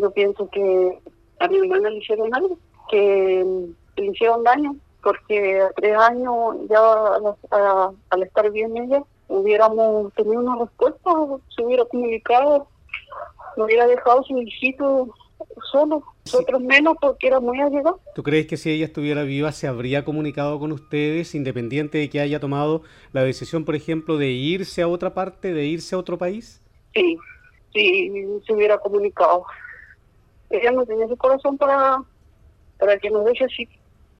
yo pienso que a mi hermana le hicieron algo, que le hicieron daño, porque a tres años ya al estar bien ella, hubiéramos tenido una respuesta, se hubiera comunicado, no hubiera dejado su hijito solo, nosotros menos porque era muy allegado. ¿Tú crees que si ella estuviera viva se habría comunicado con ustedes, independiente de que haya tomado la decisión, por ejemplo, de irse a otra parte, de irse a otro país? Sí, sí, se hubiera comunicado. Ella no tenía su corazón para, para que nos deje así.